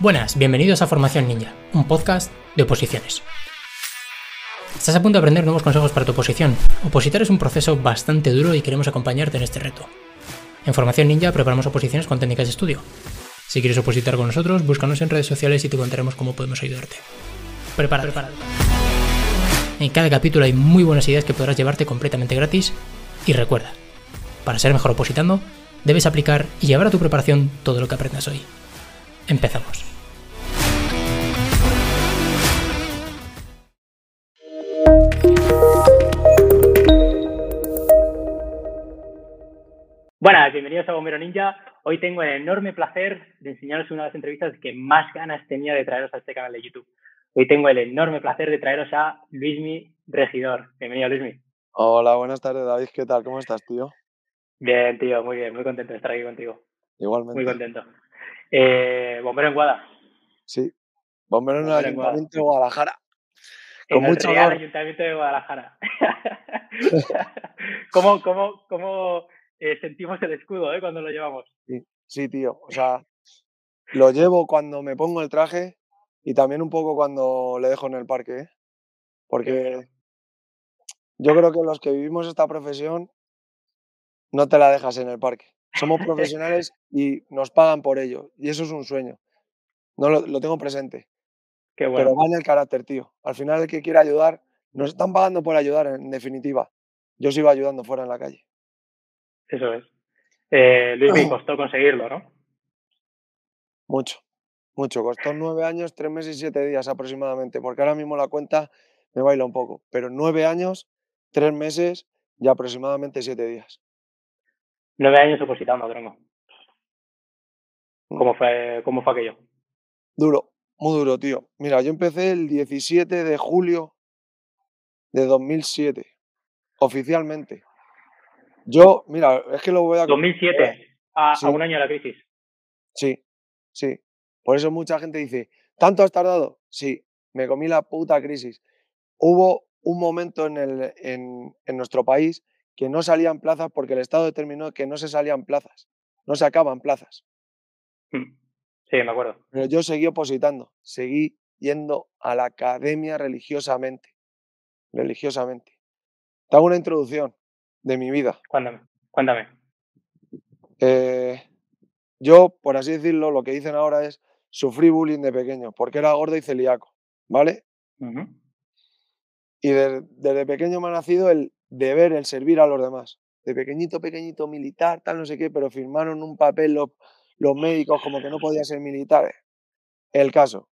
Buenas, bienvenidos a Formación Ninja, un podcast de oposiciones. Estás a punto de aprender nuevos consejos para tu oposición. Opositar es un proceso bastante duro y queremos acompañarte en este reto. En Formación Ninja preparamos oposiciones con técnicas de estudio. Si quieres opositar con nosotros, búscanos en redes sociales y te contaremos cómo podemos ayudarte. Prepárate. Prepárate. En cada capítulo hay muy buenas ideas que podrás llevarte completamente gratis. Y recuerda, para ser mejor opositando, debes aplicar y llevar a tu preparación todo lo que aprendas hoy. Empezamos. Buenas, bienvenidos a Bombero Ninja. Hoy tengo el enorme placer de enseñaros una de las entrevistas que más ganas tenía de traeros a este canal de YouTube. Hoy tengo el enorme placer de traeros a Luismi Regidor. Bienvenido, Luismi. Hola, buenas tardes, David. ¿Qué tal? ¿Cómo estás, tío? Bien, tío, muy bien. Muy contento de estar aquí contigo. Igualmente. Muy contento. Eh, bombero en Guada. Sí, bombero en el Bombero en Guada. Ayuntamiento de Guadalajara. En Con el mucho Real honor. Ayuntamiento de Guadalajara. ¿Cómo, cómo, cómo eh, sentimos el escudo eh, cuando lo llevamos? Sí, sí, tío. O sea, lo llevo cuando me pongo el traje y también un poco cuando le dejo en el parque, ¿eh? Porque yo creo que los que vivimos esta profesión no te la dejas en el parque. Somos profesionales y nos pagan por ello. Y eso es un sueño. No lo, lo tengo presente. Qué bueno. Pero va en el carácter, tío. Al final el que quiere ayudar, nos están pagando por ayudar, en definitiva. Yo sigo ayudando fuera en la calle. Eso es. Eh, Luis, me costó conseguirlo, ¿no? Mucho, mucho. Costó nueve años, tres meses y siete días aproximadamente, porque ahora mismo la cuenta me baila un poco. Pero nueve años, tres meses y aproximadamente siete días. Nueve años opositando, tronco. Mm. ¿Cómo fue, cómo fue aquello? Duro, muy duro, tío. Mira, yo empecé el 17 de julio de 2007, oficialmente. Yo, mira, es que lo voy a... 2007, a, Sí. a un año de la crisis. Sí, sí. Por eso mucha gente dice, ¿tanto has tardado? Sí, me comí la puta crisis. Hubo un momento en, el, en, en nuestro país que no salían plazas porque el Estado determinó que no se salían plazas, no se acaban plazas. Mm. Sí, me acuerdo. Pero yo seguí opositando, seguí yendo a la academia religiosamente, religiosamente. Te hago una introducción de mi vida. Cuéntame, cuéntame. Eh, yo, por así decirlo, lo que dicen ahora es sufrí bullying de pequeño, porque era gordo y celíaco, ¿vale? Y de- desde pequeño me ha nacido el deber, el servir a los demás. De pequeñito, pequeñito, militar, tal, no sé qué, pero firmaron un papel los, médicos como que no podía ser militar. El caso,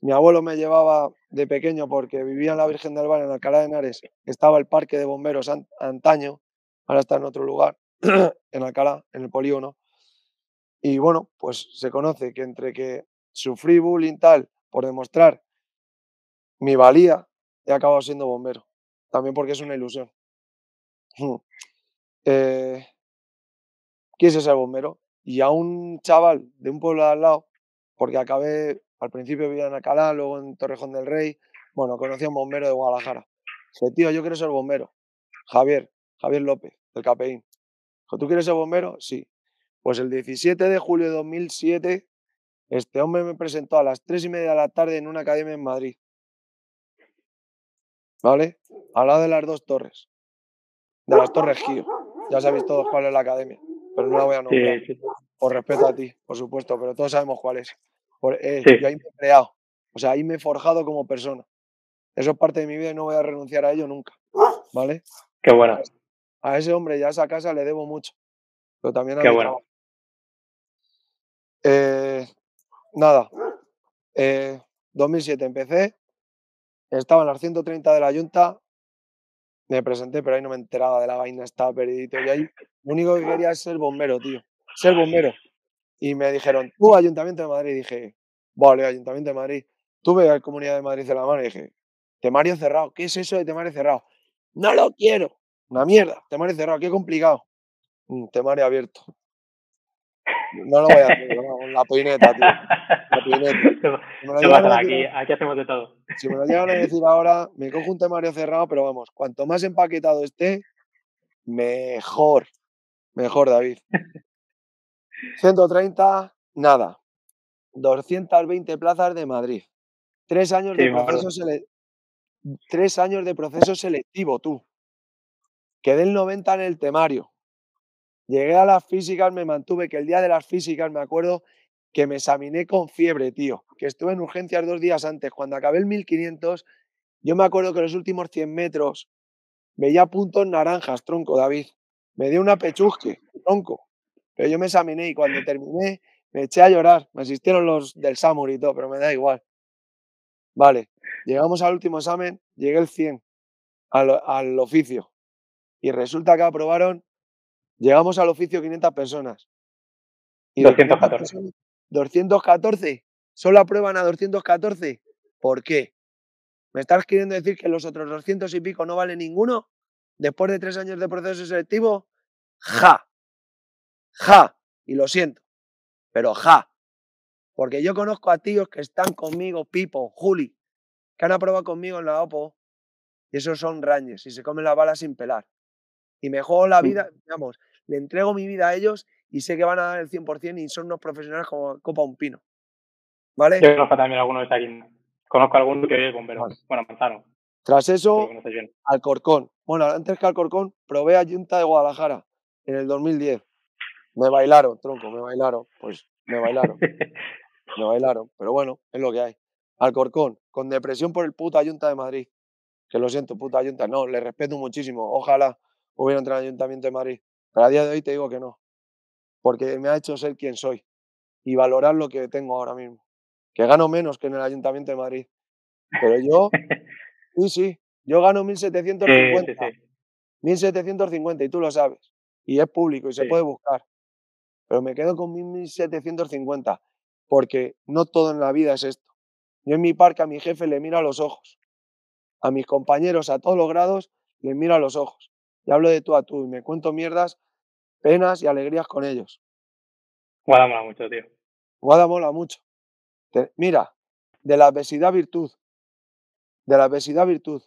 mi abuelo me llevaba de pequeño porque vivía en la Virgen del Val, en Alcalá de Henares, estaba el parque de bomberos an- antaño, ahora está en otro lugar, en Alcalá, en el polígono. Y bueno, pues se conoce que entre que sufrí bullying tal por demostrar mi valía, he acabado siendo bombero. También porque es una ilusión. Eh, quise ser bombero y a un chaval de un pueblo de al lado, porque acabé, al principio vivía en Alcalá, luego en Torrejón del Rey, bueno, conocí a un bombero de Guadalajara. Dije, tío, yo quiero ser bombero. Javier, Javier López, del Capeín. Dijo, ¿tú quieres ser bombero? Sí. Pues el 17 de julio de 2007, este hombre me presentó a las 3 y media de la tarde en una academia en Madrid. ¿Vale? Al lado de las dos torres. De las torres Gio. Ya sabéis todos cuál es la academia, pero no la voy a nombrar. Sí, sí. Por respeto a ti, por supuesto, pero todos sabemos cuál es. Por- eh, Sí. Yo ahí me he creado. O sea, ahí me he forjado como persona. Eso es parte de mi vida y no voy a renunciar a ello nunca. ¿Vale? Qué bueno. A ese hombre y a esa casa le debo mucho. Pero también a Qué mi bueno. trabajo. Eh, nada. eh, 2007 empecé. Estaba en las 130 de la Junta. Me presenté, pero ahí no me enteraba de la vaina, estaba perdidito. Y ahí lo único que quería es ser bombero, tío. Ser bombero. Y me dijeron, tú, Ayuntamiento de Madrid. Dije, vale, Ayuntamiento de Madrid. Tuve a Comunidad de Madrid en la mano y dije, temario cerrado. ¿Qué es eso de temario cerrado? No lo quiero. Una mierda. Temario cerrado. Qué complicado. "Mm, temario abierto. No lo voy a hacer, la peineta, tío. La peineta. Si me lo ¿Qué llegan a pasa? decir Aquí, aquí hacemos de todo. si me lo llegan a decir ahora, me cojo un temario cerrado, pero vamos, cuanto más empaquetado esté, mejor. Mejor, David. 130, nada. 220 plazas de Madrid. Tres años, de proceso Tres años de proceso selectivo, tú. Quedé el 90 en el temario. Llegué a las físicas, me mantuve, que el día de las físicas me acuerdo que me examiné con fiebre, tío. Que estuve en urgencias dos días antes. Cuando acabé el 1500, yo me acuerdo que los últimos 100 metros veía puntos naranjas, tronco, David. Me dio una pechusque, tronco. Pero yo me examiné y cuando terminé me eché a llorar. Me asistieron los del SAMUR y todo, pero me da igual. Vale, llegamos al último examen, llegué el 100 al, oficio. Y resulta que aprobaron, llegamos al oficio 500 personas. Y 214. 214. Solo aprueban a 214. ¿Por qué? ¿Me estás queriendo decir que los otros 200 y pico no vale ninguno? Después de tres años de proceso selectivo, ja. Ja. Y lo siento. Pero ja. Porque yo conozco a tíos que están conmigo, Pipo, Juli, que han aprobado conmigo en la OPO, y esos son rañes, y se comen la bala sin pelar. Y me juego la vida, digamos, le entrego mi vida a ellos y sé que van a dar el 100% y son unos profesionales como Copa Un Pino. ¿Vale? Yo conozco también a algunos de aquí. Conozco a alguno que es bombero. Bueno, Manzano. Tras eso, Alcorcón. Bueno, antes que Alcorcón, probé a Junta de Guadalajara en el 2010. Me bailaron, tronco, me bailaron. Pues me bailaron. me bailaron. Pero bueno, es lo que hay. Alcorcón, con depresión por el puta Junta de Madrid. Que lo siento, puta Junta. No, le respeto muchísimo. Ojalá hubiera entrado en el Ayuntamiento de Madrid. Pero a día de hoy te digo que no. Porque me ha hecho ser quien soy. Y valorar lo que tengo ahora mismo. Que gano menos que en el Ayuntamiento de Madrid. Pero yo, sí, sí, yo gano 1.750. 1.750 y tú lo sabes. Y es público y se puede buscar. Pero me quedo con 1.750 porque no todo en la vida es esto. Yo en mi parque a mi jefe le miro a los ojos. A mis compañeros a todos los grados les miro a los ojos. Y hablo de tú a tú y me cuento mierdas, penas y alegrías con ellos. Guada mola mucho, tío. Guada mola mucho. mira, de la adversidad virtud. De la adversidad virtud.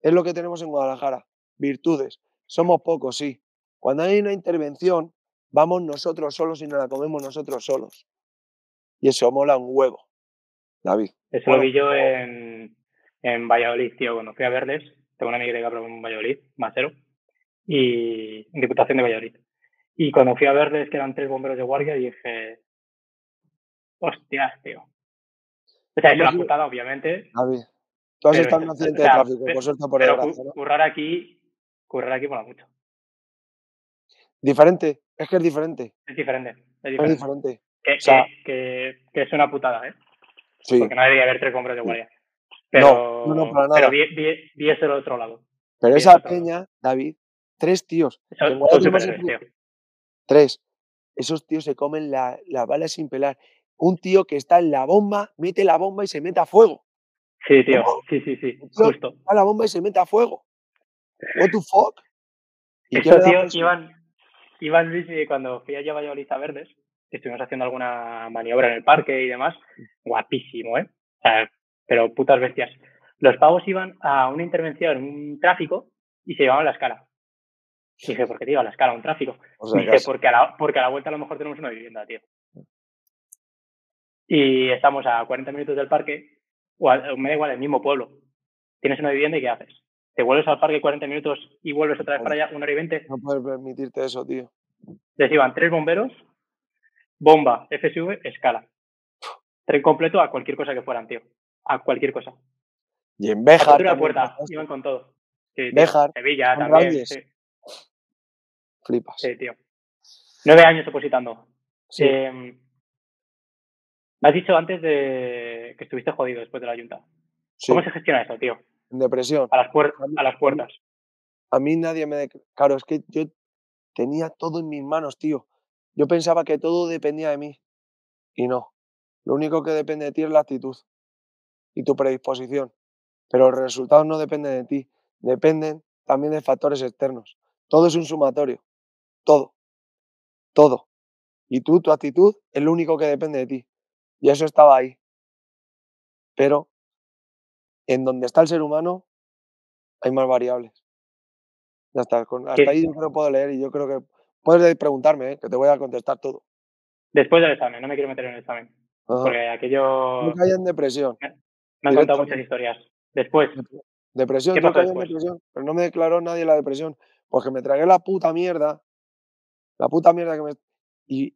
Es lo que tenemos en Guadalajara. Virtudes. Somos pocos, sí. Cuando hay una intervención, vamos nosotros solos y nos la comemos nosotros solos. Y eso mola un huevo, David. Eso lo vi yo en, en Valladolid, tío, cuando fui a verles. Tengo una amiga que aprobó en Valladolid, Macero, y Diputación de Valladolid. Y cuando fui a verles, que eran tres bomberos de guardia, dije, hostias, tío. O sea, es una putada, obviamente. David, tú has estado en un accidente de tráfico, por suerte por el brazo, ¿no? currar aquí, currar aquí mola mucho. Diferente, es que es diferente. Es diferente. Es diferente. Que, que, que, es una putada, ¿eh? Sí. Porque no debería haber tres hombres de guardia. Pero, no, no, para nada. Pero vi, vi, eso del otro lado. Pero esa peña, David, tres tíos. Tres. Esos tíos se comen la, la, bala sin pelar. Un tío que está en la bomba, mete la bomba y se mete a fuego. Sí, tío. Sí, sí, sí. Justo. La bomba y se mete a fuego. What the fuck? ¿Y Esos tíos iban, iban Luis, cuando fui allá a Valladolid a Verdes, estuvimos haciendo alguna maniobra en el parque y demás, guapísimo, ¿eh? O sea, pero putas bestias. Los pavos iban a una intervención en un tráfico y se llevaban la escala. Dije, ¿por qué te iba a la escala un tráfico? dije, porque a, la, porque a la vuelta a lo mejor tenemos una vivienda, tío. Y estamos a 40 minutos del parque, o me da igual, el mismo pueblo. Tienes una vivienda y ¿qué haces? ¿Te vuelves al parque 40 minutos y vuelves otra vez para allá, una hora y 20? No puedes permitirte eso, tío. Les iban tres bomberos bomba, FSV, escala. Tren completo a cualquier cosa que fueran, tío. A cualquier cosa. Y en Béjar. la puerta, iban con todo. Sí, Béjar. Sevilla también. Sí. Flipas. Sí, tío. Nueve años opositando. Sí. Em, me has dicho antes de que estuviste jodido después de la Junta. ¿Cómo se gestiona eso, tío? En depresión. A las, a las puertas. A mí nadie me... Claro, es que yo tenía todo en mis manos, tío. Yo pensaba que todo dependía de mí y no. Lo único que depende de ti es la actitud y tu predisposición. Pero los resultados no dependen de ti, dependen también de factores externos. Todo es un sumatorio. Todo. Todo. Y tú, tu actitud, es lo único que depende de ti. Y eso estaba ahí. Pero en donde está el ser humano hay más variables. Ya está. hasta ahí yo creo puedo leer y yo creo que Puedes preguntarme, ¿eh? que te voy a contestar todo. Después del examen, no me quiero meter en el examen. Ajá. Porque aquello caí en depresión, me han contado muchas historias. Después, Depre depresión, ¿qué yo pasó caí en depresión, pero no me declaró nadie la depresión, porque me tragué la puta mierda la puta mierda que me y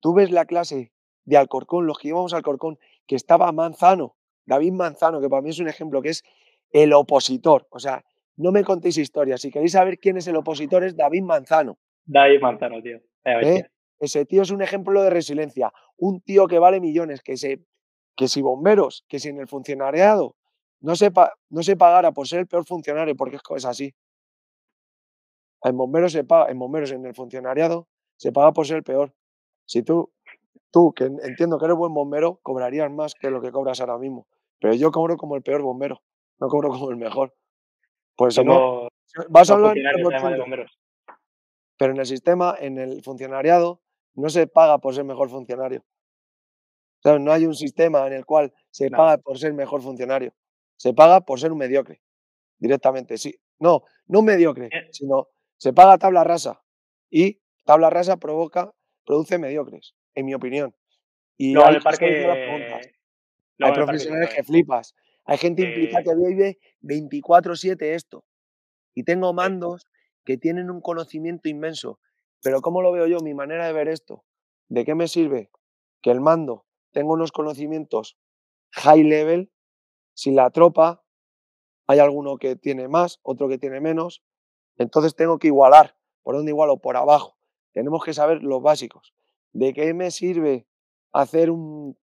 tú ves la clase de Alcorcón, los que íbamos a Alcorcón, que estaba Manzano, David Manzano, que para mí es un ejemplo, que es el opositor. O sea, no me contéis historias. Si queréis saber quién es el opositor, es David Manzano. David Manzano, tío. ¿eh? Ese tío es un ejemplo de resiliencia. Un tío que vale millones, que, se, que si bomberos, que si en el funcionariado no se, pa- no se pagara por ser el peor funcionario, porque es así. En bomberos se paga, en bomberos, en el funcionariado, se paga por ser el peor. Si tú, tú, que en- entiendo que eres buen bombero, cobrarías más que lo que cobras ahora mismo. Pero yo cobro como el peor bombero, no cobro como el mejor. Pues si no, vas a hablar de 1%. bomberos. Pero en el sistema, en el funcionariado, no se paga por ser mejor funcionario. ¿Sabes? No hay un sistema en el cual se No. paga por ser mejor funcionario. Se paga por ser un mediocre, directamente. Sí. No, no un mediocre, Eh. sino se paga tabla rasa. Y tabla rasa provoca, produce mediocres, en mi opinión. Y en hay parque. preguntas. luego Hay parque profesionales que flipas. Hay gente implicada Eh, que vive 24/7 esto. Y tengo mandos que tienen un conocimiento inmenso. Pero ¿cómo lo veo yo? Mi manera de ver esto. ¿De qué me sirve que el mando tenga unos conocimientos high level si la tropa hay alguno que tiene más, otro que tiene menos? Entonces tengo que igualar. ¿Por dónde igualo? Por abajo. Tenemos que saber los básicos. ¿De qué me sirve hacer un,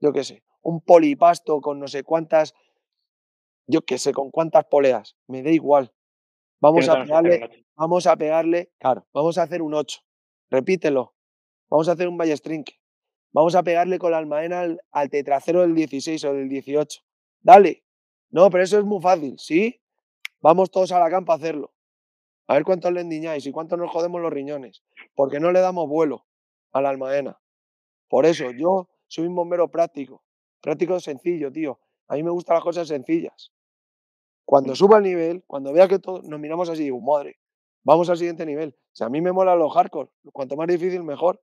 yo qué sé, un polipasto con no sé cuántas, yo qué sé, con cuántas poleas? Me da igual. Vamos a pegarle, vamos a pegarle, claro, vamos a hacer un 8. Repítelo. Vamos a hacer un ballestrinque. Vamos a pegarle con la almaena al, al tetracero del 16 o del 18. Dale. No, pero eso es muy fácil, ¿sí? Vamos todos a la campa a hacerlo. A ver cuántos le endiñáis y cuántos nos jodemos los riñones. Porque no le damos vuelo a la almaena. Por eso, yo soy un bombero práctico. Práctico sencillo, tío. A mí me gustan las cosas sencillas. Cuando Mm. suba el nivel, cuando vea que todo, nos miramos así, digo, madre, vamos al siguiente nivel. O sea, a mí me molan los hardcore. Cuanto más difícil, mejor.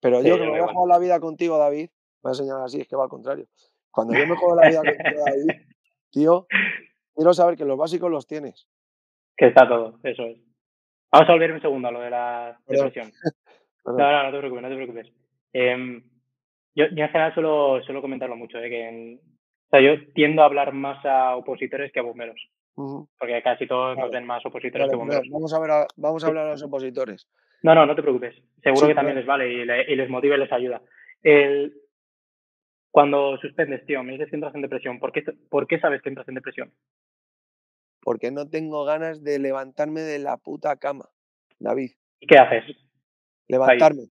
Pero Sí, yo que me voy a jugar la vida contigo, David, me voy a señalar así, es que va al contrario. Cuando yo me juego la vida contigo, David, tío, quiero saber que los básicos los tienes. Que está todo, eso es. Vamos a volver un segundo a lo de la depresión. No, no, no te preocupes, no te preocupes. Em, yo, yo en general suelo, suelo comentarlo mucho, ¿eh? que en- o sea, yo tiendo a hablar más a opositores que a bomberos, porque casi todos nos Vale. ven más opositores Vale, que bomberos. vamos a ver a, vamos a hablar a los opositores. No, no, no te preocupes. Seguro Sí, que también claro. les vale y, le- y les motiva y les ayuda. El, cuando suspendes, tío, me dices que entras en depresión. ¿Por qué, ¿Por qué sabes que entras en depresión? Porque no tengo ganas de levantarme de la puta cama, David. ¿Y qué haces? Levantarme.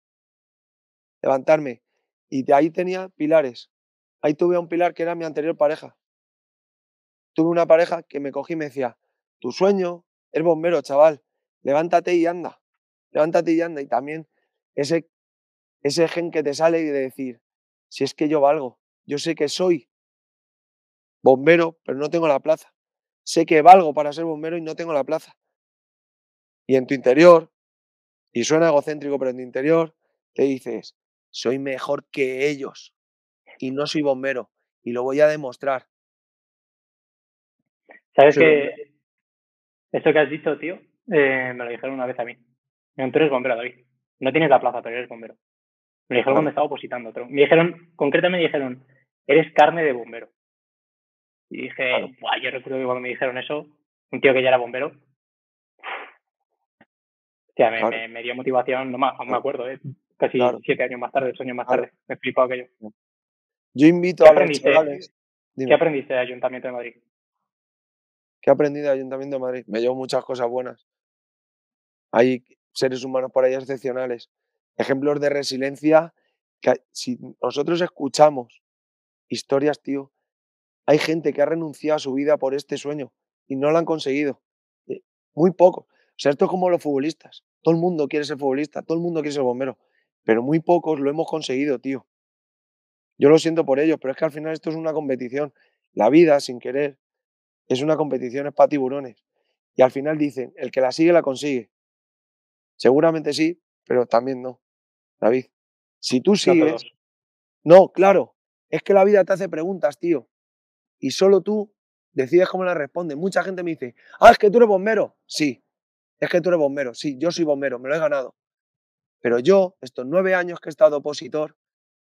Levantarme. Y de ahí tenía pilares. Ahí tuve a un pilar que era mi anterior pareja. Tuve una pareja que me cogí y me decía, tu sueño es bombero, chaval. Levántate y anda. Levántate y anda. Y también ese, ese gen que te sale y de decir, si es que yo valgo. Yo sé que soy bombero, pero no tengo la plaza. Sé que valgo para ser bombero y no tengo la plaza. Y en tu interior, y suena egocéntrico, pero en tu interior te dices, soy mejor que ellos y no soy bombero y lo voy a demostrar. ¿Sabes que esto que has dicho, tío, eh, me lo dijeron una vez a mí? Tú eres bombero, David. No tienes la plaza, pero eres bombero. Me lo dijeron cuando estaba opositando. otro. Me dijeron, concretamente me dijeron, eres carne de bombero. Y dije, Claro. Yo recuerdo que cuando me dijeron eso, un tío que ya era bombero, me, Claro. me, me dio motivación, no me, aún me acuerdo, ¿eh? casi siete años más tarde, ocho años más tarde. Me flipó aquello. Yo invito ¿Qué a los. ¿Qué aprendiste del Ayuntamiento de Madrid? ¿qué aprendí del Ayuntamiento de Madrid? Me llevo muchas cosas buenas. Hay seres humanos por ahí excepcionales. Ejemplos de resiliencia que si nosotros escuchamos historias, tío, hay gente que ha renunciado a su vida por este sueño y no lo han conseguido. Eh, Muy poco. O sea, esto es como los futbolistas. Todo el mundo quiere ser futbolista, todo el mundo quiere ser bombero, pero muy pocos lo hemos conseguido, tío. Yo lo siento por ellos, pero es que al final esto es una competición. La vida, sin querer, es una competición, es para tiburones. Y al final dicen, el que la sigue, la consigue. Seguramente sí, pero también no. David, si tú sigues. No, claro, es que la vida te hace preguntas, tío. Y solo tú decides cómo las respondes. Mucha gente me dice, ah, es que tú eres bombero. Sí, es que tú eres bombero. Sí, yo soy bombero, me lo he ganado. Pero yo, estos nueve años que he estado opositor,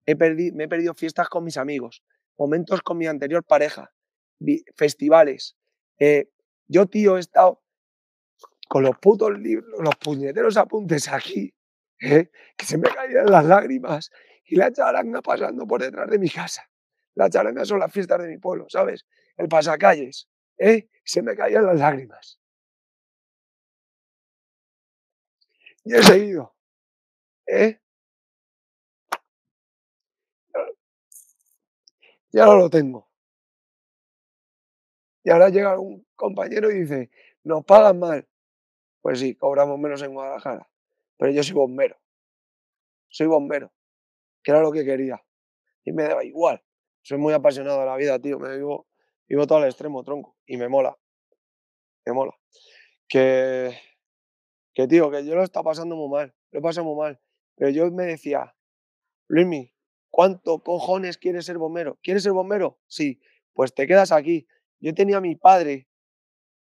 he me he perdido fiestas con mis amigos, momentos con mi anterior pareja, festivales. Eh, yo, tío, he estado con los putos libros, los puñeteros apuntes aquí, ¿eh? que se me caían las lágrimas y la charanga pasando por detrás de mi casa. La charanga son las fiestas de mi pueblo, ¿sabes? El pasacalles, ¿eh? Se me caían las lágrimas. Y he seguido, ¿eh? Y ahora lo tengo. Y ahora llega un compañero y dice, nos pagan mal. Pues sí, cobramos menos en Guadalajara. Pero yo soy bombero. Soy bombero. Que era lo que quería. Y me da igual. Soy muy apasionado de la vida, tío. Me vivo, vivo todo al extremo, tronco. Y me mola. Me mola. Que, que tío, que yo lo está pasando muy mal. Lo he pasado muy mal. Pero yo me decía, Luismi, ¿cuánto cojones quieres ser bombero? ¿Quieres ser bombero? Sí. Pues te quedas aquí. Yo tenía a mi padre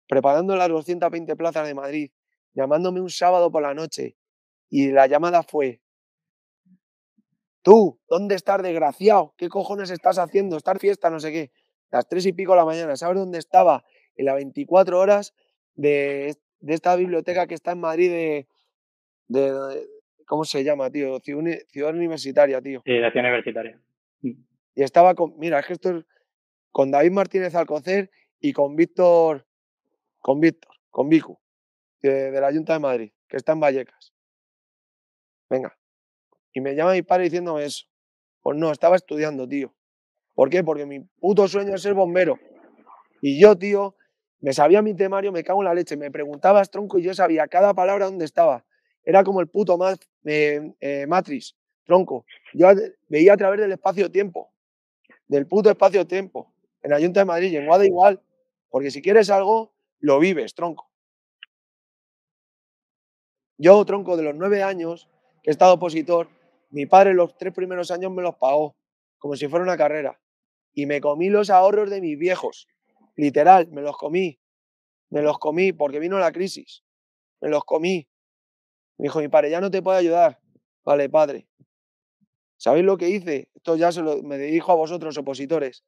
preparando las 220 plazas de Madrid, llamándome un sábado por la noche. Y la llamada fue, tú, ¿dónde estás, desgraciado? ¿Qué cojones estás haciendo? Estar fiesta, no sé qué. Las tres y pico de la mañana. ¿Sabes dónde estaba? En las 24 horas de, esta biblioteca que está en Madrid de, de, ¿Cómo se llama, tío? Ciudad, Universitaria, tío. Sí, la ciudad universitaria. Mm. Y estaba con. Mira, es que esto es con David Martínez Alcocer y con Víctor, con Víctor, con Vicu, de, de, la Junta de Madrid, que está en Vallecas. Venga. Y me llama mi padre diciéndome eso. Pues no, estaba estudiando, tío. ¿Por qué? Porque mi puto sueño es ser bombero. Y yo, tío, me sabía mi temario, me cago en la leche. Me preguntabas, tronco, y yo sabía cada palabra dónde estaba. Era como el puto eh, eh, Matrix, tronco. Yo veía a través del espacio-tiempo. Del puto espacio-tiempo en la Junta de Madrid y en Guada igual, porque si quieres algo, lo vives, tronco. Yo, tronco, de los nueve años que he estado opositor, mi padre los tres primeros años me los pagó, como si fuera una carrera. Y me comí los ahorros de mis viejos. Literal, me los comí. Me los comí porque vino la crisis. Me los comí. Me dijo mi padre, ya no te puedo ayudar. Vale, padre. ¿Sabéis lo que hice? Esto ya se lo, me dirijo a vosotros, opositores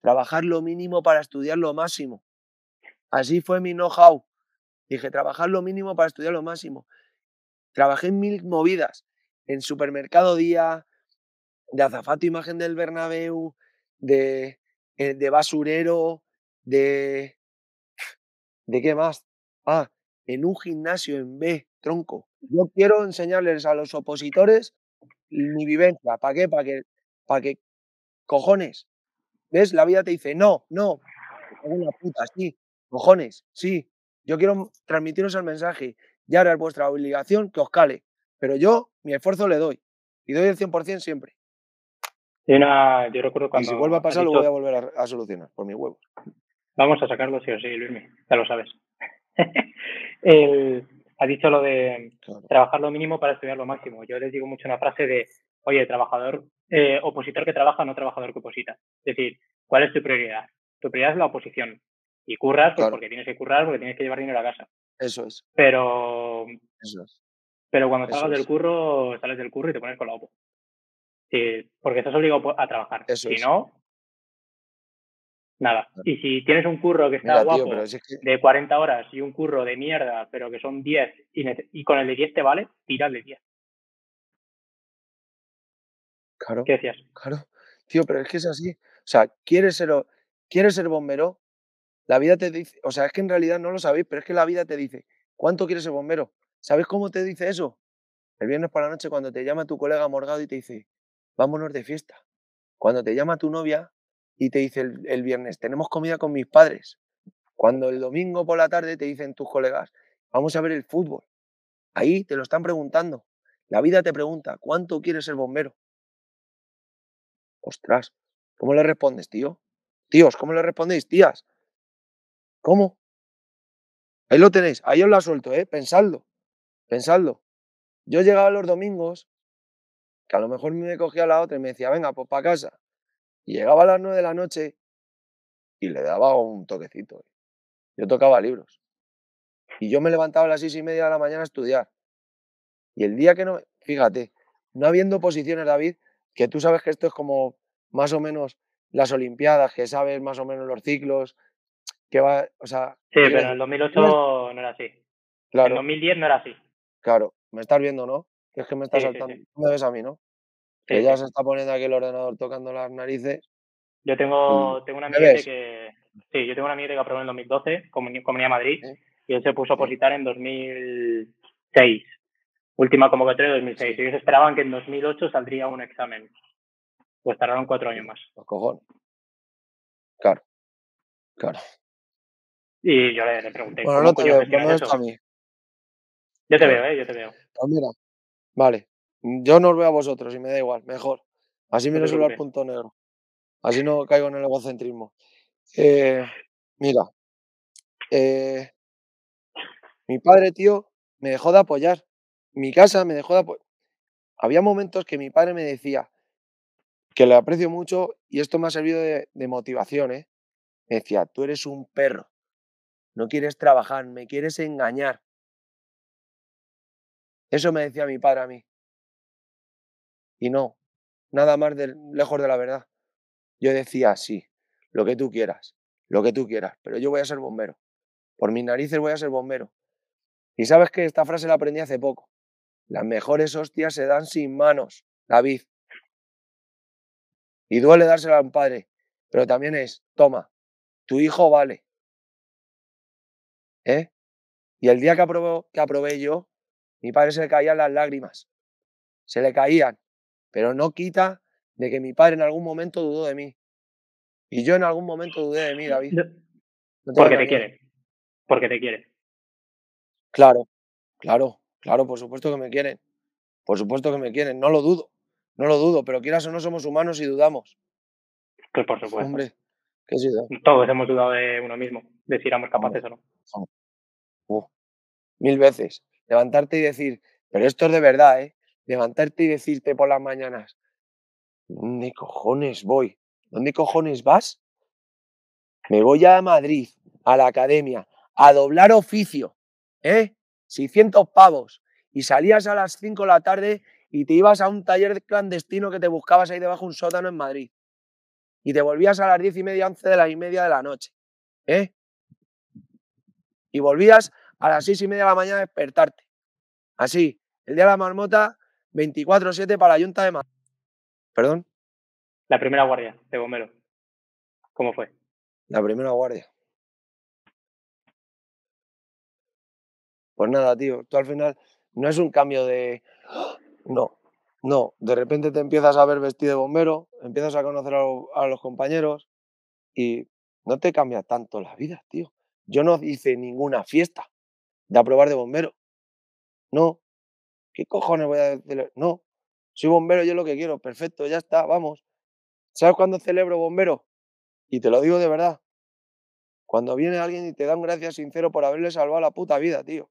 trabajar lo mínimo para estudiar lo máximo. Así fue mi know-how. Dije, trabajar lo mínimo para estudiar lo máximo. Trabajé en mil movidas, en supermercado día, de azafato imagen del Bernabéu, de, eh, de basurero, de... ¿De qué más? Ah, en un gimnasio en B, tronco. Yo quiero enseñarles a los opositores mi vivencia. ¿Para qué? Para que, para que, cojones, ¿Ves? La vida te dice, no, no, una puta, sí, cojones, sí. Yo quiero transmitiros el mensaje y ahora es vuestra obligación que os cale. Pero yo mi esfuerzo le doy y doy el 100% siempre. Y una, yo recuerdo cuando. Y si vuelve a pasar, lo voy a volver a, solucionar por mi huevo. Vamos a sacarlo sí o sí, Luis, ya lo sabes. el, ha dicho lo de trabajar lo mínimo para estudiar lo máximo. Yo les digo mucho una frase de, oye, trabajador, eh, opositor que trabaja, no trabajador que oposita. Es decir, ¿cuál es tu prioridad? Tu prioridad es la oposición. Y curras pues, porque tienes que currar, porque tienes que llevar dinero a casa. Eso es. Pero, Eso es. Pero cuando salgas del curro, sales del curro y te pones con la opo. Sí, porque estás obligado a trabajar. Eso si no, Nada. Y si tienes un curro que está guapo de 40 horas y un curro de mierda, pero que son 10 y, con el de 10 te vale, tira el de 10. Claro. ¿Qué decías? Claro. Tío, pero es que es así. O sea, quieres ser, quieres ser bombero, la vida te dice, o sea, es que en realidad no lo sabéis, pero es que la vida te dice, ¿cuánto quieres ser bombero? ¿Sabes cómo te dice eso? El viernes por la noche cuando te llama tu colega morgado y te dice, vámonos de fiesta. Cuando te llama tu novia y te dice el, viernes, tenemos comida con mis padres. Cuando el domingo por la tarde te dicen tus colegas, vamos a ver el fútbol. Ahí te lo están preguntando. La vida te pregunta, ¿cuánto quieres ser bombero? Ostras, ¿cómo le respondes, tío? Tíos, ¿cómo le respondéis, tías? ¿Cómo? Ahí lo tenéis, ahí os la suelto, ¿eh? Pensadlo, pensadlo. Yo llegaba los domingos, que a lo mejor me cogía la otra y me decía, venga, pues para casa. Y llegaba a las nueve de la noche y le daba un toquecito. Yo tocaba libros. Y yo me levantaba a las seis y media de la mañana a estudiar. Y el día que no, fíjate, no habiendo posiciones, David, que tú sabes que esto es como más o menos las Olimpiadas, que sabes más o menos los ciclos, que va, o sea... Sí, pero en el 2008 no era así. Claro. En 2010 no era así. Claro, me estás viendo, ¿no? Que es que me estás saltando. me ves a mí, ¿no? que ya se está poniendo aquí el ordenador tocando las narices. Yo tengo, tengo una amiga que... Sí, yo tengo una amiga que aprobó en el 2012, Comunidad Madrid, y él se puso a opositar en 2006. Última convocatoria de 2006. Y ellos esperaban que en 2008 saldría un examen. Pues tardaron cuatro años más. Los cojones. Claro. Claro. Y yo le, pregunté. Bueno, no te veo, no es a mí. Yo te veo, ¿eh? Yo te veo. Pues mira, vale. Yo no os veo a vosotros y me da igual, mejor. Así me solo al punto negro. Así no caigo en el egocentrismo. Eh, mira, eh, mi padre, tío, me dejó de apoyar mi casa me dejó de apoyar. Había momentos que mi padre me decía, que le aprecio mucho y esto me ha servido de, motivación, ¿eh? Me decía, tú eres un perro, no quieres trabajar, me quieres engañar. Eso me decía mi padre a mí. Y no, nada más lejos de la verdad. Yo decía, sí, lo que tú quieras, lo que tú quieras, pero yo voy a ser bombero. Por mis narices voy a ser bombero. Y sabes que esta frase la aprendí hace poco. Las mejores hostias se dan sin manos, David. Y duele dársela a un padre, pero también es, toma, tu hijo vale. ¿Eh? Y el día que, que aprobé yo, mi padre se le caían las lágrimas. Se le caían. Pero no quita de que mi padre en algún momento dudó de mí. Y yo en algún momento dudé de mí, David. porque te quiere. Porque te quiere. Claro, claro. Claro, por supuesto que me quieren. Por supuesto que me quieren, no lo dudo. No lo dudo, pero quieras o no somos humanos y dudamos. Pues por supuesto. Hombre, ¿qué Todos hemos dudado de uno mismo, de si éramos capaces o no. mil veces. Levantarte y decir, pero esto es de verdad, ¿eh? Levantarte y decirte por las mañanas, ¿dónde cojones voy? ¿Dónde cojones vas? Me voy a Madrid, a la academia, a doblar oficio, ¿eh? 600 pavos y salías a las 5 de la tarde y te ibas a un taller clandestino que te buscabas ahí debajo de un sótano en Madrid. Y te volvías a las 10 y media, 11 de la y media de la noche. ¿Eh? Y volvías a las 6 y media de la mañana despertarte. Así, el día de la marmota, 24-7 para la Junta de Madrid. ¿Perdón? La primera guardia de bombero. ¿Cómo fue? La primera guardia. Pues nada, tío, tú al final no es un cambio de... No, no, de repente te empiezas a ver vestido de bombero, empiezas a conocer a, los compañeros y no te cambia tanto la vida, tío. Yo no hice ninguna fiesta de aprobar de bombero. No. ¿Qué cojones voy a decir? No. Soy bombero, yo lo que quiero. Perfecto, ya está, vamos. ¿Sabes cuándo celebro bombero? Y te lo digo de verdad. Cuando viene alguien y te da un gracias sincero por haberle salvado la puta vida, tío.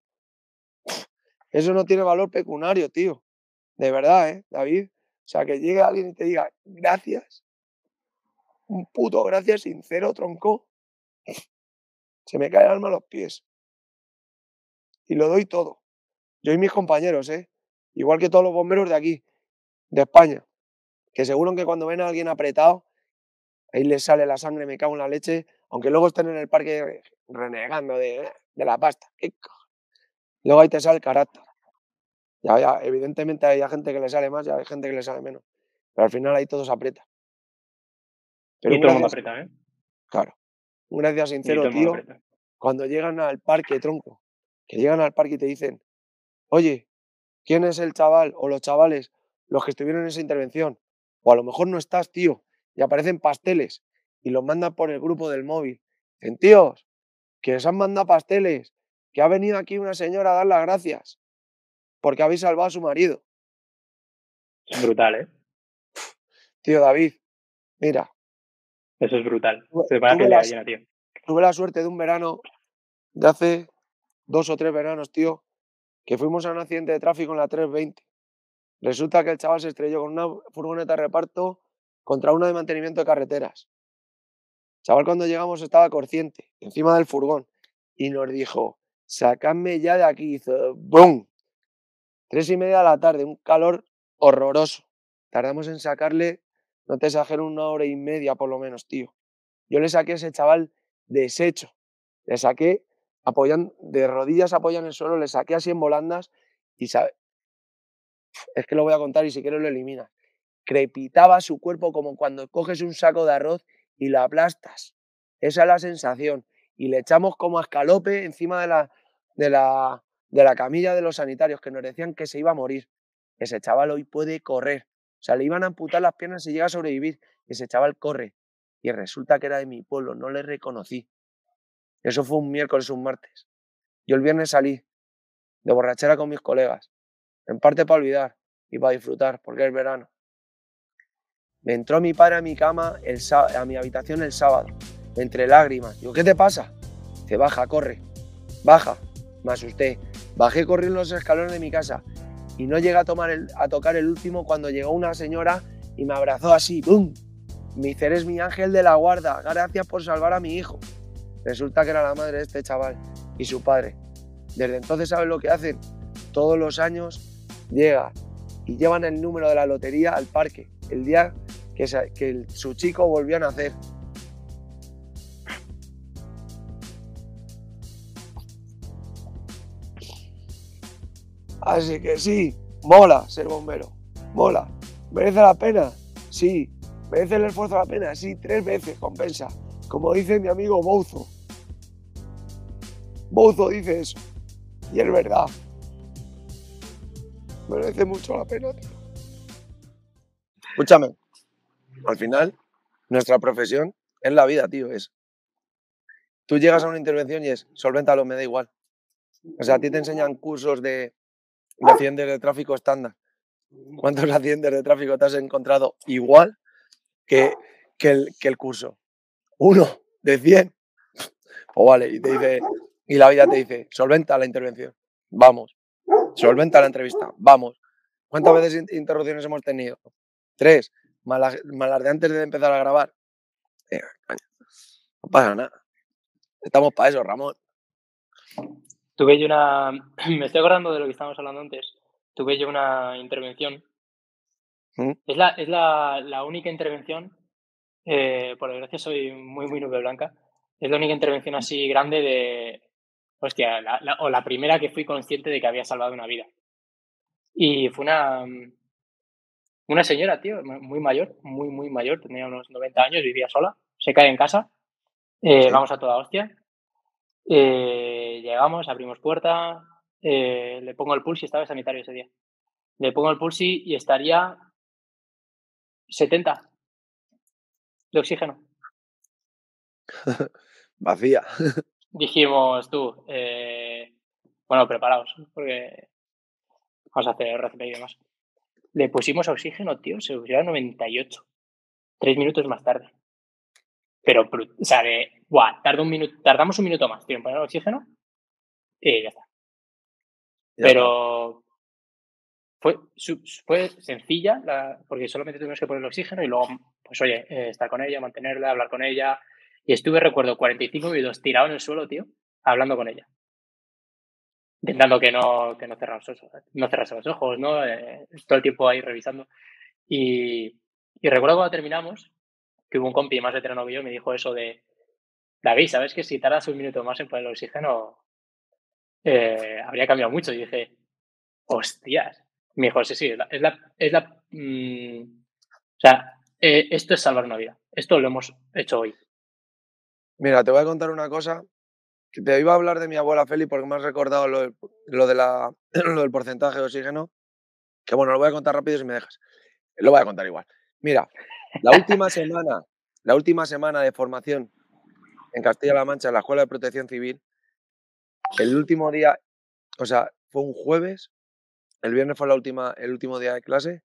Eso no tiene valor pecuniario, tío. De verdad, ¿eh, David? O sea, que llegue alguien y te diga, gracias. Un puto gracias sincero, tronco. Se me cae el alma a los pies. Y lo doy todo. Yo y mis compañeros, ¿eh? Igual que todos los bomberos de aquí, de España. Que seguro que cuando ven a alguien apretado, ahí les sale la sangre, me cago en la leche, aunque luego estén en el parque renegando de, de la pasta. ¿Qué Luego ahí te sale el carácter. Ya, ya, evidentemente hay gente que le sale más y hay gente que le sale menos. Pero al final ahí todo se aprieta. Pero y todo el mundo aprieta, ¿eh? Claro. Un gracias sincero, tío. Cuando llegan al parque, tronco, que llegan al parque y te dicen, oye, ¿quién es el chaval o los chavales los que estuvieron en esa intervención? O a lo mejor no estás, tío, y aparecen pasteles y los mandan por el grupo del móvil. Dicen, tíos, que os han mandado pasteles, que ha venido aquí una señora a dar las gracias porque habéis salvado a su marido. Brutal, ¿eh? Tío David, mira. Eso es brutal. tuve, la, tío. tuve la suerte de un verano, de hace dos o tres veranos, tío, que fuimos a un accidente de tráfico en la 320. Resulta que el chaval se estrelló con una furgoneta de reparto contra una de mantenimiento de carreteras. El chaval cuando llegamos estaba consciente, encima del furgón, y nos dijo, sacadme ya de aquí. Hizo ¡bum! Tres y media de la tarde, un calor horroroso. Tardamos en sacarle, no te exagero, una hora y media por lo menos, tío. Yo le saqué a ese chaval deshecho. Le saqué apoyando, de rodillas apoyan el suelo, le saqué así en volandas y sabe, es que lo voy a contar y si quieres lo eliminas. Crepitaba su cuerpo como cuando coges un saco de arroz y lo aplastas. Esa es la sensación. Y le echamos como a escalope encima de la, de la, de la camilla de los sanitarios que nos decían que se iba a morir. Ese chaval hoy puede correr. O sea, le iban a amputar las piernas y llega a sobrevivir. Ese chaval corre. Y resulta que era de mi pueblo, no le reconocí. Eso fue un miércoles, un martes. Yo el viernes salí de borrachera con mis colegas en parte para olvidar y para disfrutar, porque es verano. Me entró mi padre a mi cama, el, a mi habitación el sábado, entre lágrimas. Digo, ¿qué te pasa? Dice, baja, corre, baja. Me asusté. Bajé corriendo los escalones de mi casa y no llegué a, tocar el último cuando llegó una señora y me abrazó así, ¡pum! Me dice, eres mi ángel de la guarda, gracias por salvar a mi hijo. Resulta que era la madre de este chaval y su padre. Desde entonces, ¿sabes lo que hacen? Todos los años llega y llevan el número de la lotería al parque, el día que, que su chico volvió a nacer. Así que sí, mola ser bombero, mola. ¿Merece la pena? Sí. ¿Merece el esfuerzo la pena? Sí, tres veces compensa. Como dice mi amigo Bouzo. Bouzo dice eso. Y es verdad merece mucho la pena, tío. Escúchame, al final, nuestra profesión es la vida, tío, es. Tú llegas a una intervención y es, solventalo, me da igual. O sea, a ti te enseñan cursos de, de accidentes de tráfico estándar. ¿Cuántos accidentes de tráfico te has encontrado igual que el curso? Uno de 100. O vale, y te dice, y la vida te dice, solventa la intervención. Vamos. Solventa la entrevista. Vamos. ¿Cuántas veces interrupciones hemos tenido? Tres. Malas, de antes de empezar a grabar. no pasa nada. Estamos para eso, Ramón. Tuve yo una. Me estoy acordando de lo que estábamos hablando antes. Tuve yo una intervención. ¿Mm? Es, la, es la, la única intervención. Eh, por desgracia, soy muy, muy nube blanca. Es la única intervención así grande de, hostia, o la primera que fui consciente de que había salvado una vida. Y fue una, mm, una señora, tío, muy mayor, muy, muy mayor, tenía unos 90 años, vivía sola, se cae en casa, eh, vamos a toda hostia. Eh, llegamos, abrimos puerta, eh, le pongo el pulsi, estaba sanitario ese día. Le pongo el pulsi y estaría 70 de oxígeno. Vacía. dijimos tú, eh, bueno, preparaos, porque vamos a hacer RCP y demás. Le pusimos oxígeno, tío, se pusieron 98. Tres minutos más tarde. Pero, o sea, de, guau, un minuto, tardamos un minuto más, tío, en poner oxígeno y ya está. Pero fue, fue sencilla, porque solamente tuvimos que poner el oxígeno y luego, pues oye, eh, estar con ella, mantenerla, hablar con ella, y estuve, recuerdo, 45 minutos tirado en el suelo, tío, hablando con ella. Intentando que no, que no, cerrase, no los ojos, ¿no? Eh, todo el tiempo ahí revisando. Y, y recuerdo cuando terminamos, que hubo un compi más veterano que yo, me dijo eso de, David, ¿sabes que si tardas un minuto más en poner el oxígeno, eh, habría cambiado mucho? Y dije, hostias. Me dijo, sí, sí, es la... Es la, es la mm, o sea, eh, esto es salvar una vida. Esto lo hemos hecho hoy. Mira, te voy a contar una cosa. Que te iba a hablar de mi abuela Feli porque me has recordado lo, de la, lo del porcentaje de oxígeno. Que bueno, lo voy a contar rápido si me dejas. Lo voy a contar igual. Mira, la última semana, la última semana de formación en Castilla-La Mancha en la Escuela de Protección Civil, el último día, o sea, fue un jueves, el viernes fue la última, el último día de clase,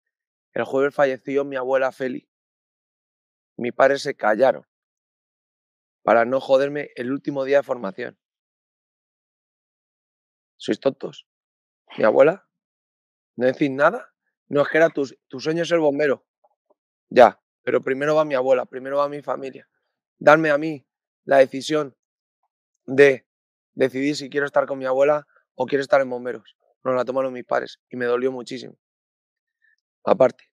el jueves falleció mi abuela Feli. Mi padre se callaron para no joderme el último día de formación. ¿Sois tontos? ¿Mi abuela? ¿No decís nada? No, es que era tu, tu sueño ser bombero. Ya, pero primero va mi abuela, primero va mi familia. Darme a mí la decisión de decidir si quiero estar con mi abuela o quiero estar en bomberos. Nos la tomaron mis padres y me dolió muchísimo. Aparte.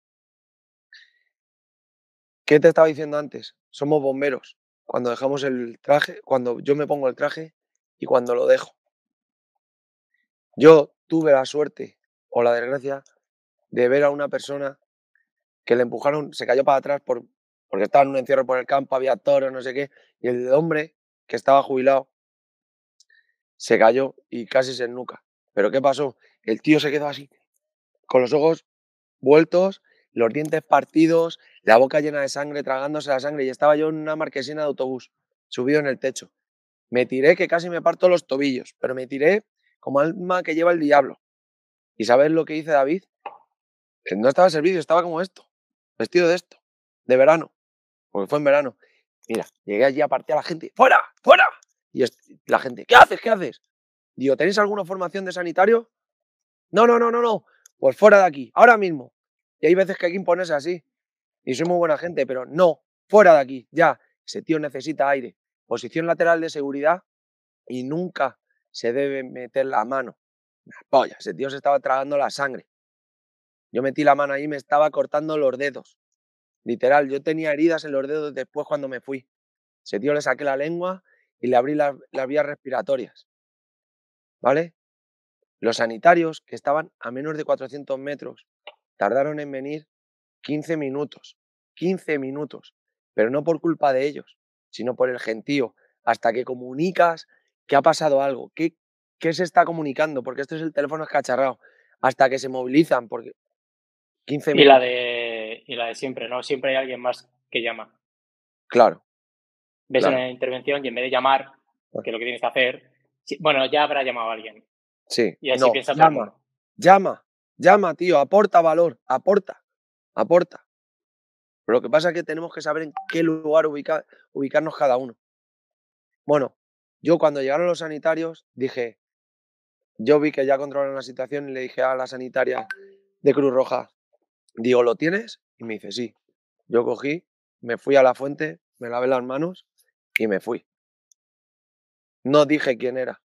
¿Qué te estaba diciendo antes? Somos bomberos. Cuando dejamos el traje, cuando yo me pongo el traje y cuando lo dejo. Yo tuve la suerte o la desgracia de ver a una persona que le empujaron, se cayó para atrás por, porque estaba en un encierro por el campo, había toros, no sé qué, y el hombre que estaba jubilado se cayó y casi se nuca. ¿Pero qué pasó? El tío se quedó así, con los ojos vueltos, los dientes partidos, la boca llena de sangre, tragándose la sangre, y estaba yo en una marquesina de autobús, subido en el techo. Me tiré que casi me parto los tobillos, pero me tiré como alma que lleva el diablo. ¿Y sabes lo que hice David? No estaba servicio, estaba como esto, vestido de esto, de verano, porque fue en verano. Mira, llegué allí a partir a la gente, ¡fuera! ¡fuera! Y la gente, ¿qué haces? ¿qué haces? Digo, ¿tenéis alguna formación de sanitario? No, no, no, no, no. Pues fuera de aquí, ahora mismo. Y hay veces que hay que imponerse así. Y soy muy buena gente, pero no, fuera de aquí, ya. Ese tío necesita aire. Posición lateral de seguridad y nunca se debe meter la mano. ese tío se estaba tragando la sangre. Yo metí la mano ahí y me estaba cortando los dedos. Literal, yo tenía heridas en los dedos después cuando me fui. Ese tío le saqué la lengua y le abrí las vías respiratorias. ¿Vale? Los sanitarios, que estaban a menos de 400 metros, tardaron en venir 15 minutos. 15 minutos. Pero no por culpa de ellos, sino por el gentío. Hasta que comunicas que ha pasado algo, qué, qué se está comunicando, porque esto es el teléfono escacharrado. Hasta que se movilizan, porque 15 minutos. Y la de, y la de siempre, ¿no? Siempre hay alguien más que llama. Claro. Ves una intervención y en vez de llamar, que lo que tienes que hacer, bueno, ya habrá llamado a alguien. Sí. Y así piensas llama, llama, llama, tío, aporta valor, aporta, aporta. Pero lo que pasa es que tenemos que saber en qué lugar ubicarnos cada uno. Bueno, yo cuando llegaron los sanitarios dije, yo vi que ya controlaron la situación y le dije a la sanitaria de Cruz Roja, digo, ¿lo tienes? Y me dice, sí. Yo cogí, me fui a la fuente, me lavé las manos y me fui. No dije quién era,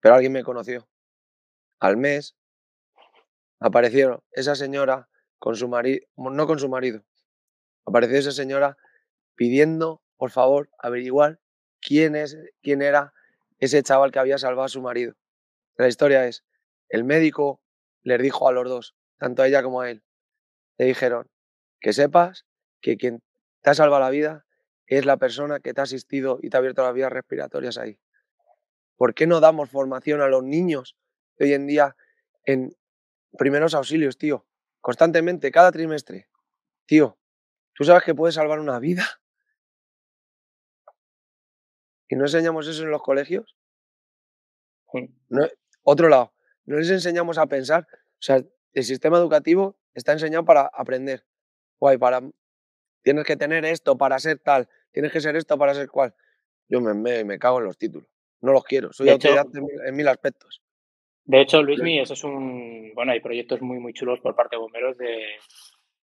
pero alguien me conoció. Al mes aparecieron esa señora con su marido, no con su marido, apareció esa señora pidiendo, por favor, averiguar quién, es, quién era ese chaval que había salvado a su marido. La historia es, el médico les dijo a los dos, tanto a ella como a él, le dijeron que sepas que quien te ha salvado la vida es la persona que te ha asistido y te ha abierto las vías respiratorias ahí. ¿Por qué no damos formación a los niños hoy en día en primeros auxilios, tío? Constantemente, cada trimestre. Tío, ¿tú sabes que puedes salvar una vida? ¿Y no enseñamos eso en los colegios? otro lado, no les enseñamos a pensar. O sea, el sistema educativo está enseñado para aprender. Guay, para. Tienes que tener esto para ser tal, tienes que ser esto para ser cual. Yo me, me, cago en los títulos. No los quiero. Soy autoridad en, mil, aspectos. De hecho, Luismi, eso es un. Bueno, hay proyectos muy, muy chulos por parte de bomberos de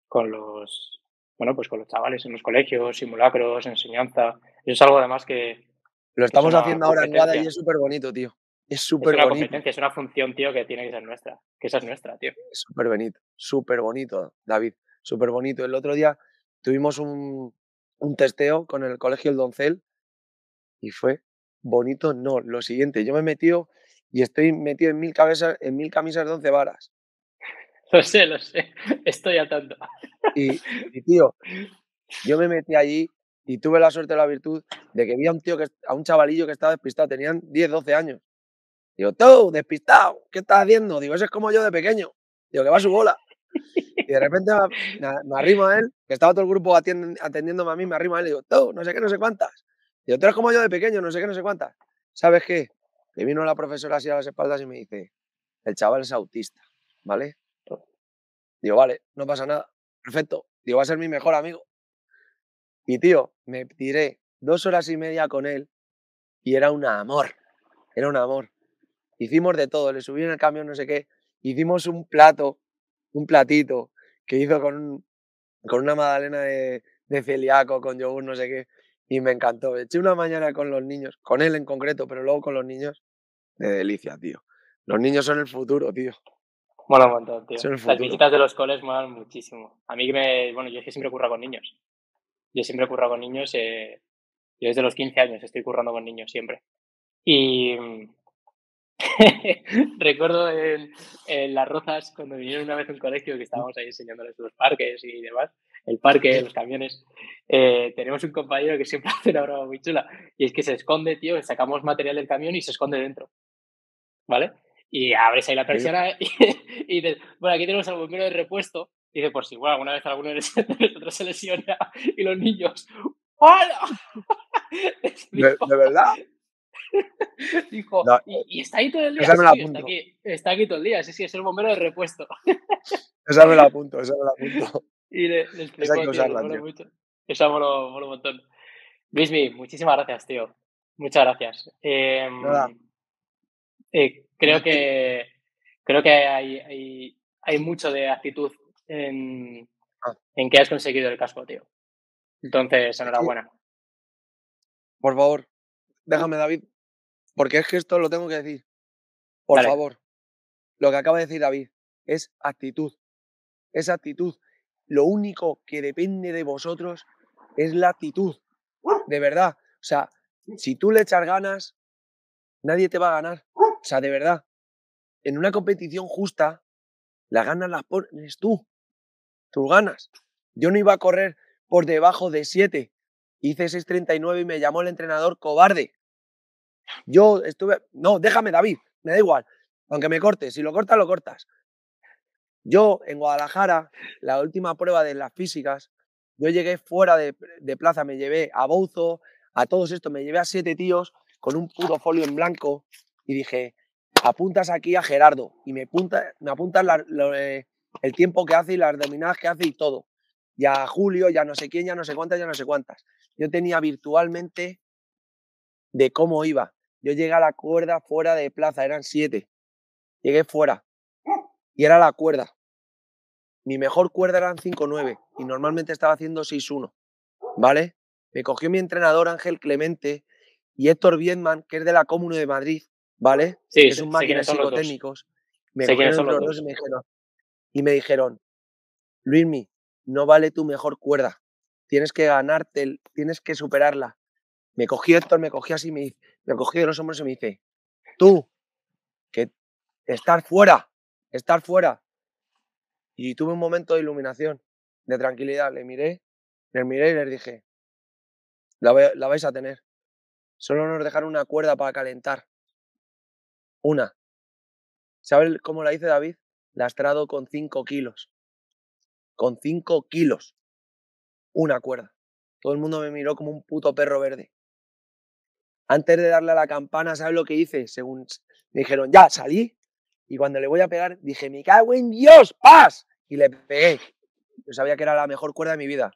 con los. Bueno, pues con los chavales en los colegios, simulacros, enseñanza. Eso es algo además que. Lo estamos haciendo ahora en Guada y es súper bonito, tío. Es súper bonito. Es una competencia, es una función, tío, que tiene que ser nuestra. Que esa es nuestra, tío. Súper bonito, súper bonito, David. Súper bonito. El otro día tuvimos un, un testeo con el colegio El Doncel y fue bonito. No, lo siguiente, yo me he metido y estoy metido en mil, cabezas, en mil camisas de once varas. Lo sé, lo sé. Estoy al tanto. Y, y, tío, yo me metí allí y tuve la suerte y la virtud de que vi a un tío, que, a un chavalillo que estaba despistado, tenían 10, 12 años. Digo, tú, despistado, ¿qué estás haciendo? Digo, ese es como yo de pequeño. Digo, que va a su bola. Y de repente me, arrimo a él, que estaba todo el grupo atendiéndome a mí, me arrimo a él y digo, tú, no sé qué, no sé cuántas. Digo, tú eres como yo de pequeño, no sé qué, no sé cuántas. ¿Sabes qué? Le vino la profesora así a las espaldas y me dice, el chaval es autista, ¿vale? Digo, vale, no pasa nada. Perfecto. Digo, va a ser mi mejor amigo. Y tío, me tiré dos horas y media con él y era un amor. Era un amor. Hicimos de todo, le subí en el camión, no sé qué. Hicimos un plato un platito que hizo con, con una magdalena de, de celíaco, con yogur, no sé qué, y me encantó. Eché una mañana con los niños, con él en concreto, pero luego con los niños, de delicia, tío. Los niños son el futuro, tío. Mola un montón, tío. Las visitas de los coles molan muchísimo. A mí que me. Bueno, yo es que siempre curro con niños. Yo siempre he currado con niños. Eh, yo desde los 15 años estoy currando con niños siempre. Y. Recuerdo en, Las Rozas, cuando vinieron una vez a un colegio que estábamos ahí enseñándoles los parques y demás, el parque, los camiones, eh, tenemos un compañero que siempre hace una broma muy chula y es que se esconde, tío, sacamos material del camión y se esconde dentro. ¿Vale? Y abres ahí la persiana y, dices, bueno, aquí tenemos al bombero de repuesto. Y dice, pues si bueno, alguna vez alguno de nosotros se lesiona y los niños, ¡Hola! ¿De, verdad? Dijo, y, está ahí todo el día. está, aquí, está aquí todo el día. Sí, sí, es el bombero de repuesto. esa me la apunto, esa me la apunto. Y le, le explicó, esa tío, mucho. Esa mola, un montón. Luismi, muchísimas gracias, tío. Muchas gracias. Eh, eh, creo que creo que hay, hay, hay mucho de actitud en, ah. en que has conseguido el casco, tío. Entonces, enhorabuena. Por favor, déjame, David, porque es que esto lo tengo que decir. Por favor, lo que acaba de decir David es actitud. Es actitud. Lo único que depende de vosotros es la actitud. De verdad. O sea, si tú le echas ganas, nadie te va a ganar. O sea, de verdad en una competición justa, las ganas las pones tú. Tus ganas. Yo no iba a correr por debajo de 7. Hice 6.39 y me llamó el entrenador cobarde. Yo estuve... No, déjame, David. Me da igual. Aunque me cortes. Si lo cortas, lo cortas. Yo, en Guadalajara, la última prueba de las físicas, yo llegué fuera de, plaza, me llevé a Bouzo, a todos estos, me llevé a siete tíos con un puro folio en blanco y dije, apuntas aquí a Gerardo y me, apunta, me apuntas eh, el tiempo que hace y las dominadas que hace y todo. Ya Julio, ya no sé quién, ya no sé cuántas, ya no sé cuántas. Yo tenía virtualmente de cómo iba. Yo llegué a la cuerda fuera de plaza, eran siete. Llegué fuera y era la cuerda. Mi mejor cuerda eran 5-9 y normalmente estaba haciendo 6-1. ¿Vale? Me cogió mi entrenador Ángel Clemente y Héctor Biedman, que es de la Comuna de Madrid, ¿vale? Sí, es un máquina psicotécnicos. Me cogieron los dos y me dijeron, y me dijeron, Luismi, no vale tu mejor cuerda. Tienes que ganarte, tienes que superarla. Me cogió Héctor, me cogió así, me, me cogió de los hombros y me dice, tú, que estar fuera, estar fuera. Y tuve un momento de iluminación, de tranquilidad. Le miré, les miré y les dije, la, la vais a tener. Solo nos dejaron una cuerda para calentar. Una. ¿Sabes cómo la dice David? Lastrado con 5 kilos. Con 5 kilos. Una cuerda. Todo el mundo me miró como un puto perro verde. Antes de darle a la campana, ¿sabes lo que hice? Según me dijeron, ya, salí. Y cuando le voy a pegar, dije, me cago en Dios, paz. Y le pegué. Yo sabía que era la mejor cuerda de mi vida.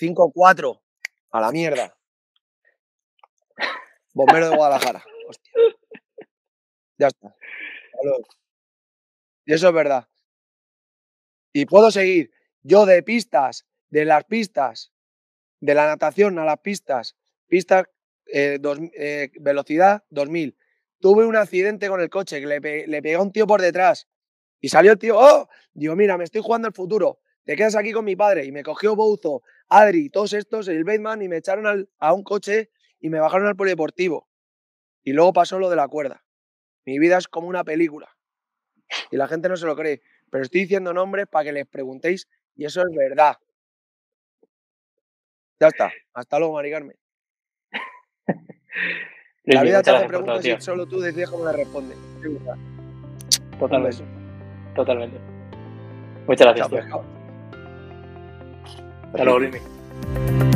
5-4. A la mierda. Bombero de Guadalajara. Hostia. Ya está. Y eso es verdad. Y puedo seguir. Yo de pistas, de las pistas, de la natación a las pistas, pistas, eh, eh, velocidad 2000. Tuve un accidente con el coche que le, le pegué a un tío por detrás y salió el tío, ¡oh! Digo, mira, me estoy jugando el futuro. Te quedas aquí con mi padre. Y me cogió Bouzo, Adri, todos estos, el Bateman, y me echaron a un coche y me bajaron al polideportivo. Y luego pasó lo de la cuerda. Mi vida es como una película. Y la gente no se lo cree. Pero estoy diciendo nombres para que les preguntéis y eso es verdad. Ya está. Hasta luego, Mari Carmen. La vida te hace preguntas y solo tú decides cómo le respondes. Totalmente. Totalmente. Muchas gracias. Hasta luego, Limi.